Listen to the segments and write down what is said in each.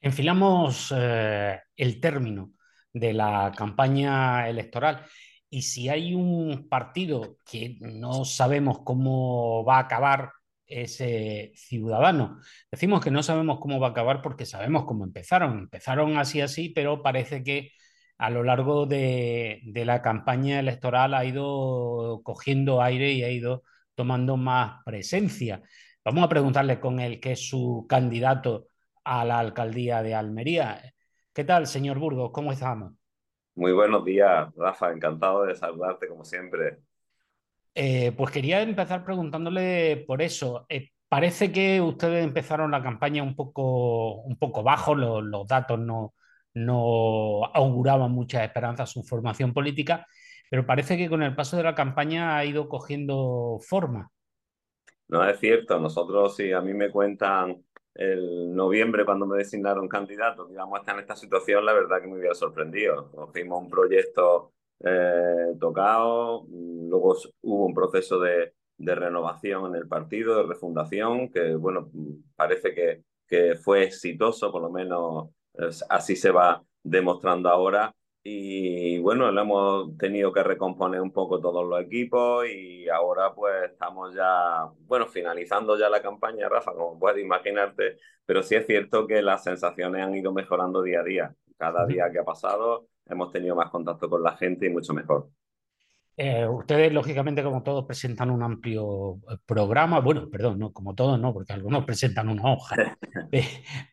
Enfilamos eh, el término de la campaña electoral y si hay un partido que no sabemos cómo va a acabar ese ciudadano. Decimos que no sabemos cómo va a acabar porque sabemos cómo empezaron. Empezaron así, así, pero parece que a lo largo de, de la campaña electoral ha ido cogiendo aire y ha ido tomando más presencia. Vamos a preguntarle con el que es su candidato a la alcaldía de Almería. ¿Qué tal, señor Burgos? ¿Cómo estamos? Muy buenos días, Rafa. Encantado de saludarte como siempre. Eh, pues quería empezar preguntándole por eso. Eh, parece que ustedes empezaron la campaña un poco, un poco bajo, los, los datos no, no auguraban muchas esperanzas su formación política, pero parece que con el paso de la campaña ha ido cogiendo forma. No es cierto, nosotros si a mí me cuentan el noviembre cuando me designaron candidato, digamos, estar en esta situación, la verdad que me hubiera sorprendido. Cogimos un proyecto eh, tocado, luego hubo un proceso de, de, renovación en el partido, de refundación, que bueno, parece que, que fue exitoso, por lo menos así se va demostrando ahora. Y bueno, lo hemos tenido que recomponer un poco todos los equipos y ahora pues estamos ya, bueno, finalizando ya la campaña, Rafa, como puedes imaginarte, pero sí es cierto que las sensaciones han ido mejorando día a día. Cada día que ha pasado hemos tenido más contacto con la gente y mucho mejor. Eh, ustedes, lógicamente, como todos, presentan un amplio eh, programa. Bueno, perdón, no, como todos no, porque algunos presentan una hoja.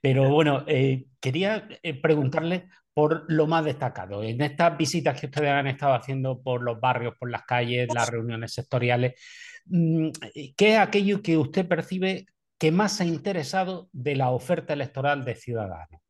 Pero bueno, eh, quería preguntarle por lo más destacado. En estas visitas que ustedes han estado haciendo por los barrios, por las calles, las reuniones sectoriales, mm, ¿qué es aquello que usted percibe que más ha interesado de la oferta electoral de Ciudadanos?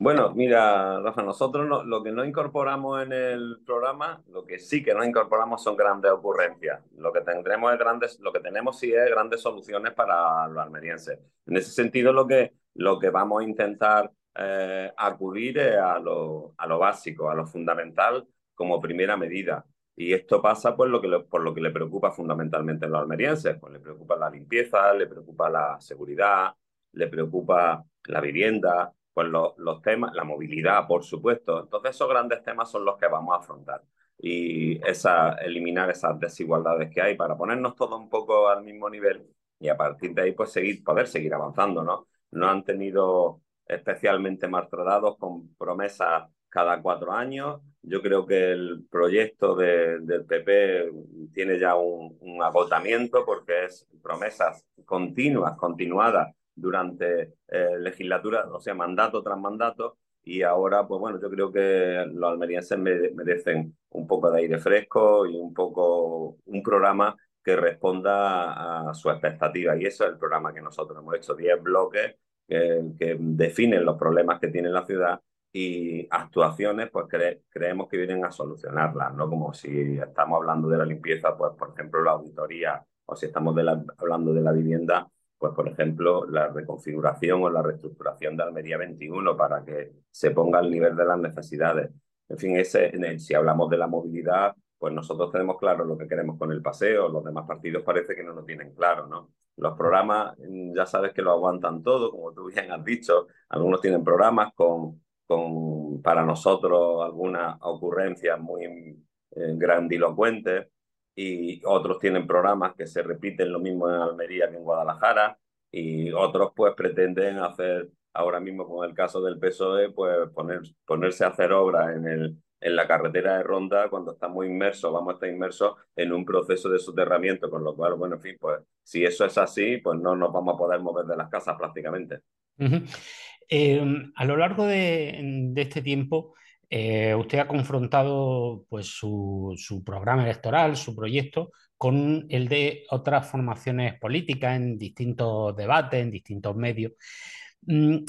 Bueno, mira, Rafa, nosotros no, lo que no incorporamos en el programa, lo que sí que no incorporamos son grandes ocurrencias. Lo que tendremos es grandes, lo que tenemos sí es grandes soluciones para los almerienses. En ese sentido, lo que, lo que vamos a intentar eh, acudir es a lo, a lo básico, a lo fundamental como primera medida. Y esto pasa por lo, que por lo que le preocupa fundamentalmente a los almerienses. Pues le preocupa la limpieza, le preocupa la seguridad, le preocupa la vivienda, pues los temas, la movilidad, por supuesto. Entonces esos grandes temas son los que vamos a afrontar y esa, eliminar esas desigualdades que hay para ponernos todos un poco al mismo nivel y a partir de ahí pues seguir, poder seguir avanzando, ¿no? No han tenido especialmente maltratados con promesas cada cuatro años. Yo creo que el proyecto de, del PP tiene ya un, un agotamiento porque es promesas continuas, continuadas durante eh, legislatura, o sea, mandato tras mandato, y ahora, pues bueno, yo creo que los almerienses merecen un poco de aire fresco y un poco un programa que responda a su expectativa. Y eso es el programa que nosotros hemos hecho, 10 bloques que, que definen los problemas que tiene la ciudad y actuaciones, pues creemos que vienen a solucionarlas, ¿no? Como si estamos hablando de la limpieza, pues por ejemplo la auditoría, o si estamos de la, hablando de la vivienda, pues por ejemplo, la reconfiguración o la reestructuración de Almería 21 para que se ponga al nivel de las necesidades. En fin, ese, si hablamos de la movilidad, pues nosotros tenemos claro lo que queremos con el paseo, los demás partidos parece que no lo tienen claro, ¿no? Los programas mm, ya sabes que lo aguantan todo, como tú bien has dicho, algunos tienen programas con, con para nosotros algunas ocurrencias muy eh, grandilocuentes, y otros tienen programas que se repiten lo mismo en Almería que en Guadalajara y otros pues pretenden hacer ahora mismo con el caso del PSOE pues poner, ponerse a hacer obras en, el, en la carretera de Ronda cuando estamos inmersos, vamos a estar inmersos en un proceso de soterramiento, con lo cual, bueno, en fin, pues si eso es así, pues no nos vamos a poder mover de las casas prácticamente. eh, a lo largo de, de este tiempo, eh, usted ha confrontado pues, su, programa electoral, su proyecto, con el de otras formaciones políticas en distintos debates, en distintos medios. Mm,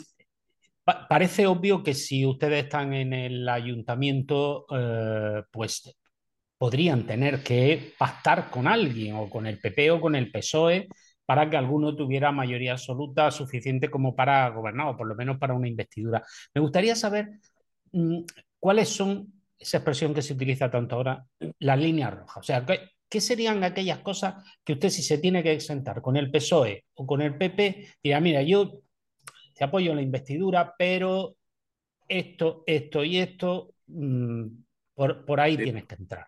pa parece obvio que si ustedes están en el ayuntamiento, eh, pues podrían tener que pactar con alguien, o con el PP o con el PSOE, para que alguno tuviera mayoría absoluta suficiente como para gobernar, o por lo menos para una investidura. Me gustaría saber mm, cuáles son esa expresión que se utiliza tanto ahora, la línea roja. O sea, ¿qué, ¿qué, serían aquellas cosas que usted si se tiene que exentar con el PSOE o con el PP, dirá, mira, yo te apoyo en la investidura, pero esto, esto y esto, mmm, por, por, ahí sí. tienes que entrar?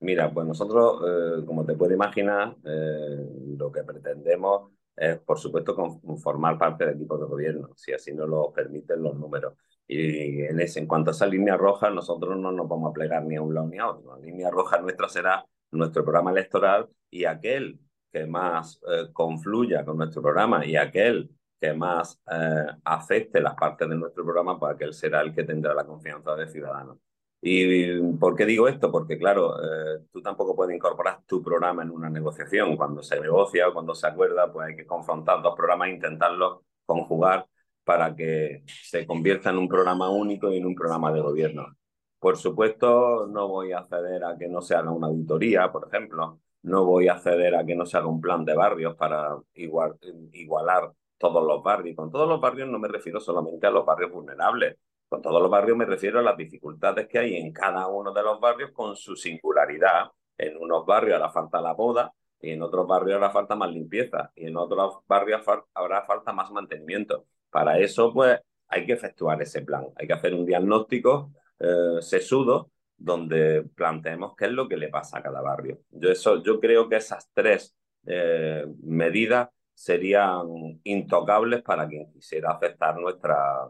Mira, pues nosotros, eh, como te puedes imaginar, eh, lo que pretendemos es, por supuesto, formar parte del equipo de gobierno, si así nos lo permiten los números. Y en, ese, en cuanto a esa línea roja, nosotros no nos vamos a plegar ni a un lado ni a otro. La línea roja nuestra será nuestro programa electoral y aquel que más eh, confluya con nuestro programa y aquel que más eh, afecte las partes de nuestro programa, pues aquel será el que tendrá la confianza de Ciudadanos. ¿Y por qué digo esto? Porque, claro, eh, tú tampoco puedes incorporar tu programa en una negociación. Cuando se negocia o cuando se acuerda, pues hay que confrontar dos programas e intentarlos conjugar para que se convierta en un programa único y en un programa de gobierno. Por supuesto, no voy a ceder a que no se haga una auditoría, por ejemplo. No voy a ceder a que no se haga un plan de barrios para igual, igualar todos los barrios. Con todos los barrios no me refiero solamente a los barrios vulnerables. Con todos los barrios me refiero a las dificultades que hay en cada uno de los barrios con su singularidad. En unos barrios hará falta la boda y en otros barrios hará falta más limpieza y en otros barrios habrá falta más mantenimiento. Para eso, pues, hay que efectuar ese plan. Hay que hacer un diagnóstico eh, sesudo donde planteemos qué es lo que le pasa a cada barrio. Yo, eso, yo creo que esas tres eh, medidas serían intocables para quien quisiera aceptar nuestra,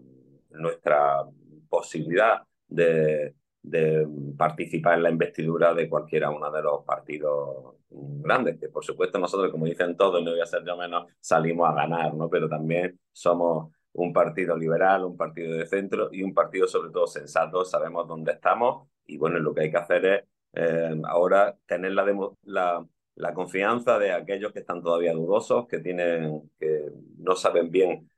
nuestra posibilidad de, de participar en la investidura de cualquiera uno de los partidos grandes, que por supuesto nosotros, como dicen todos, no voy a ser yo menos, salimos a ganar, ¿no? Pero también somos un partido liberal, un partido de centro y un partido sobre todo sensato, sabemos dónde estamos y bueno, lo que hay que hacer es eh, ahora tener la, la, la, confianza de aquellos que están todavía dudosos, que, tienen, que no saben bien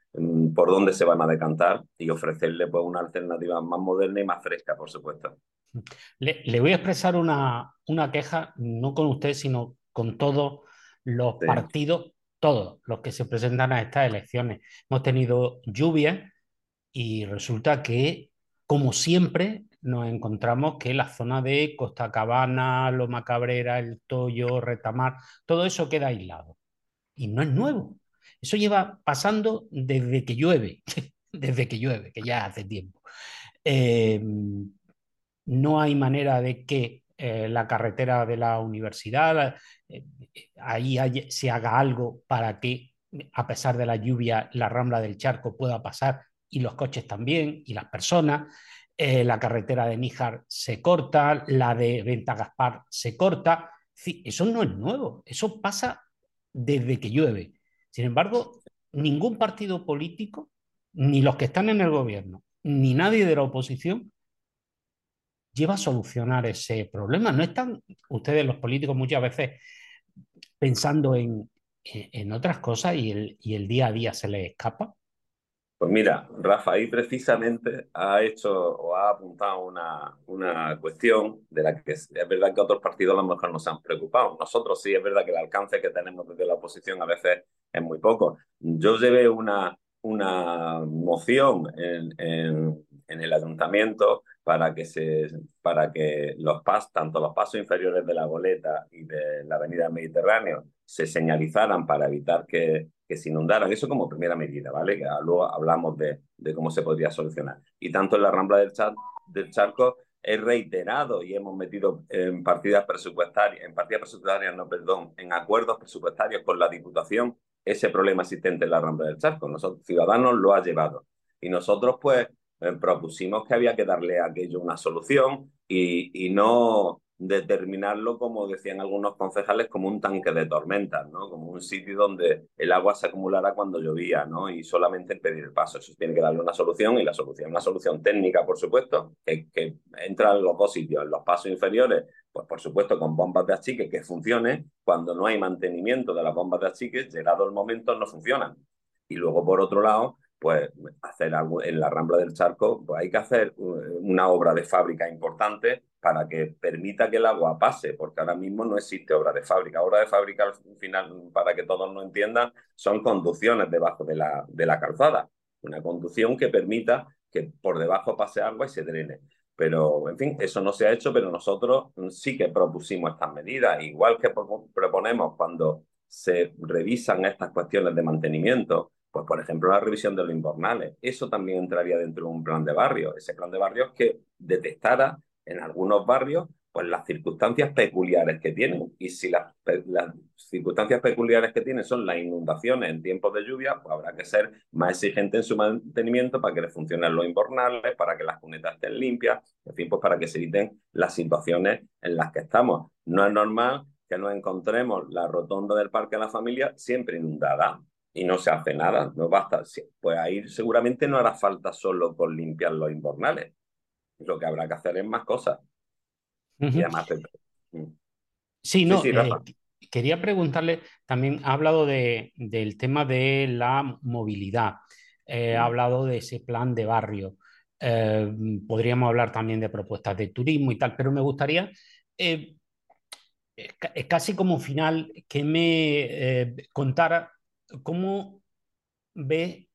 por dónde se van a decantar y ofrecerle pues, una alternativa más moderna y más fresca, por supuesto. Le, le voy a expresar una, una, queja, no con usted, sino con todos los sí. partidos, todos los que se presentan a estas elecciones. Hemos tenido lluvia y resulta que, como siempre, nos encontramos que la zona de Costa Cabana, Loma Cabrera, El Toyo, Retamar, todo eso queda aislado. Y no es nuevo. Eso lleva pasando desde que llueve, desde que llueve, que ya hace tiempo. Eh, no hay manera de que eh, la carretera de la universidad, eh, ahí se haga algo para que, a pesar de la lluvia, la rambla del charco pueda pasar y los coches también y las personas. Eh, la carretera de Níjar se corta, la de Venta Gaspar se corta. Eso no es nuevo, eso pasa desde que llueve. Sin embargo, ningún partido político, ni los que están en el gobierno, ni nadie de la oposición lleva a solucionar ese problema. ¿No están ustedes los políticos muchas veces pensando en, en otras cosas y el, y el día a día se les escapa? Pues mira, Rafa, ahí precisamente ha hecho o ha apuntado una, una cuestión de la que es, es, verdad que otros partidos a lo mejor no se han preocupado. Nosotros sí, es verdad que el alcance que tenemos desde la oposición a veces es muy poco. Yo llevé una, una moción en, en, en el ayuntamiento para que, se, para que los pas, tanto los pasos inferiores de la boleta y de la avenida Mediterráneo se señalizaran para evitar que, que se inundaran. Eso como primera medida, ¿vale? Que luego hablamos de, de cómo se podría solucionar. Y tanto en la Rambla del, Char, del Charco he reiterado y hemos metido en partidas presupuestarias, en partidas presupuestarias, no, perdón, en acuerdos presupuestarios con la Diputación ese problema existente en la Rambla del Charco. Nosotros, Ciudadanos lo ha llevado. Y nosotros, pues, eh, propusimos que había que darle a aquello una solución y, y, no determinarlo, como decían algunos concejales, como un tanque de tormentas, ¿no? como un sitio donde el agua se acumulara cuando llovía ¿no? y solamente pedir el paso. Eso tiene que darle una solución y la solución, una solución técnica, por supuesto, que, que entra en los dos sitios, en los pasos inferiores, pues por supuesto con bombas de achique que funcione. Cuando no hay mantenimiento de las bombas de achique, llegado el momento no funcionan. Y luego, por otro lado, pues hacer algo en la Rambla del Charco, pues hay que hacer una obra de fábrica importante para que permita que el agua pase, porque ahora mismo no existe obra de fábrica. Obra de fábrica, al final, para que todos lo entiendan, son conducciones debajo de la, de la calzada. Una conducción que permita que por debajo pase agua y se drene. Pero, en fin, eso no se ha hecho, pero nosotros sí que propusimos estas medidas, igual que proponemos cuando se revisan estas cuestiones de mantenimiento, pues por ejemplo la revisión de los invernales, eso también entraría dentro de un plan de barrio, ese plan de barrios que detectara en algunos barrios pues las circunstancias peculiares que tienen. Y si las, circunstancias peculiares que tienen son las inundaciones en tiempos de lluvia, pues habrá que ser más exigente en su mantenimiento para que les funcionen los invernales, para que las cunetas estén limpias, en fin, pues para que se eviten las situaciones en las que estamos. No es normal que nos encontremos la rotonda del Parque de la Familia siempre inundada y no se hace nada, no basta. Pues ahí seguramente no hará falta solo con limpiar los invernales. Lo que habrá que hacer es más cosas. Mm. Sí, no, eh, quería preguntarle, también ha hablado de, del tema de la movilidad, eh, ha hablado de ese plan de barrio, eh, podríamos hablar también de propuestas de turismo y tal, pero me gustaría, casi como final, que me contara cómo ve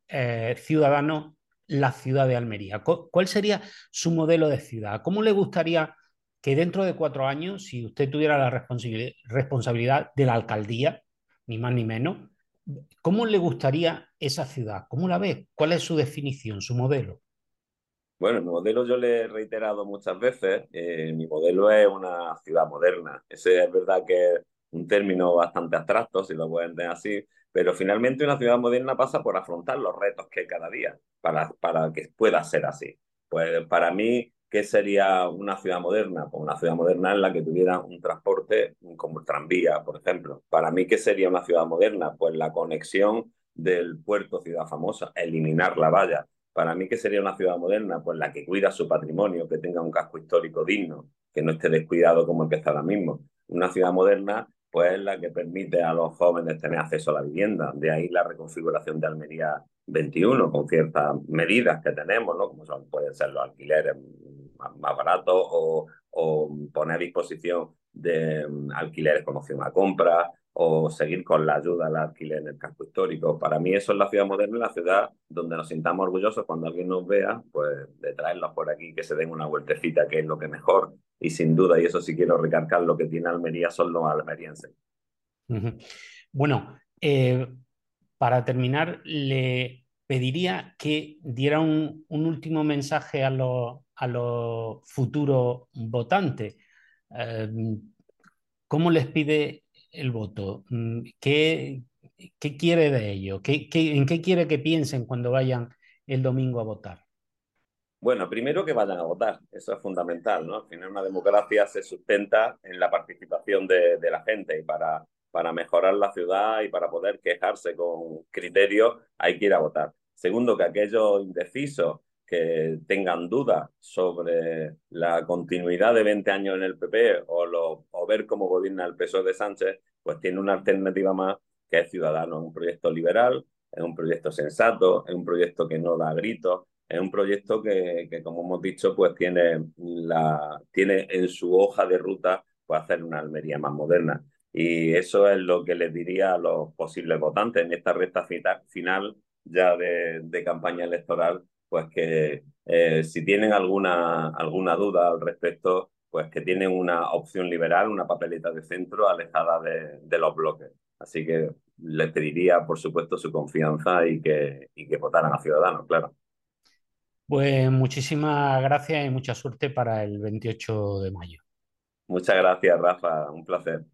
Ciudadano la ciudad de Almería. ¿Cuál sería su modelo de ciudad? ¿Cómo le gustaría que dentro de cuatro años, si usted tuviera la responsabilidad de la alcaldía, ni más ni menos, ¿cómo le gustaría esa ciudad? ¿Cómo la ve? ¿Cuál es su definición, su modelo? Bueno, mi modelo yo le he reiterado muchas veces, eh, mi modelo es una ciudad moderna. Es verdad que un término bastante abstracto, si lo pueden tener así, pero finalmente una ciudad moderna pasa por afrontar los retos que hay cada día para, para que pueda ser así. Pues para mí ¿Qué sería una ciudad moderna? Pues una ciudad moderna en la que tuviera un transporte como el tranvía, por ejemplo. Para mí, ¿qué sería una ciudad moderna? Pues la conexión del puerto Ciudad Famosa, eliminar la valla. Para mí, ¿qué sería una ciudad moderna? Pues la que cuida su patrimonio, que tenga un casco histórico digno, que no esté descuidado como el que está ahora mismo. Una ciudad moderna, pues es la que permite a los jóvenes tener acceso a la vivienda. De ahí la reconfiguración de Almería 21, con ciertas medidas que tenemos, ¿no? Como pueden ser los alquileres más, baratos o, poner a disposición de mm, alquileres con opción a compra o seguir con la ayuda al alquiler en el campo histórico. Para mí eso es la ciudad moderna, la ciudad donde nos sintamos orgullosos cuando alguien nos vea, pues de traerlos por aquí, que se den una vueltecita, que es lo que mejor. Y sin duda, y eso sí quiero recargar, lo que tiene Almería son los almerienses. Bueno, eh, para terminar, le pediría que diera un, último mensaje a los, a futuros votantes. Eh, ¿Cómo les pide el voto? Mm, ¿Qué, qué quiere de ello? ¿Qué, en qué quiere que piensen cuando vayan el domingo a votar? Bueno, primero que vayan a votar, eso es fundamental, ¿no? Al final una democracia se sustenta en la participación de, de la gente y para para mejorar la ciudad y para poder quejarse con criterios, hay que ir a votar. Segundo, que aquellos indecisos que tengan dudas sobre la continuidad de 20 años en el PP o, o ver cómo gobierna el PSOE de Sánchez, pues tiene una alternativa más que es Ciudadano, un proyecto liberal, es un proyecto sensato, es un proyecto que no da gritos, es un proyecto que, que, como hemos dicho, pues tiene, la, tiene en su hoja de ruta pues hacer una Almería más moderna. Y eso es lo que les diría a los posibles votantes en esta recta final ya de, campaña electoral, pues que eh, si tienen alguna, alguna duda al respecto, pues que tienen una opción liberal, una papeleta de centro alejada de, de los bloques. Así que les pediría, por supuesto, su confianza y que, y que votaran a Ciudadanos, claro. Pues muchísimas gracias y mucha suerte para el 28 de mayo. Muchas gracias, Rafa. Un placer.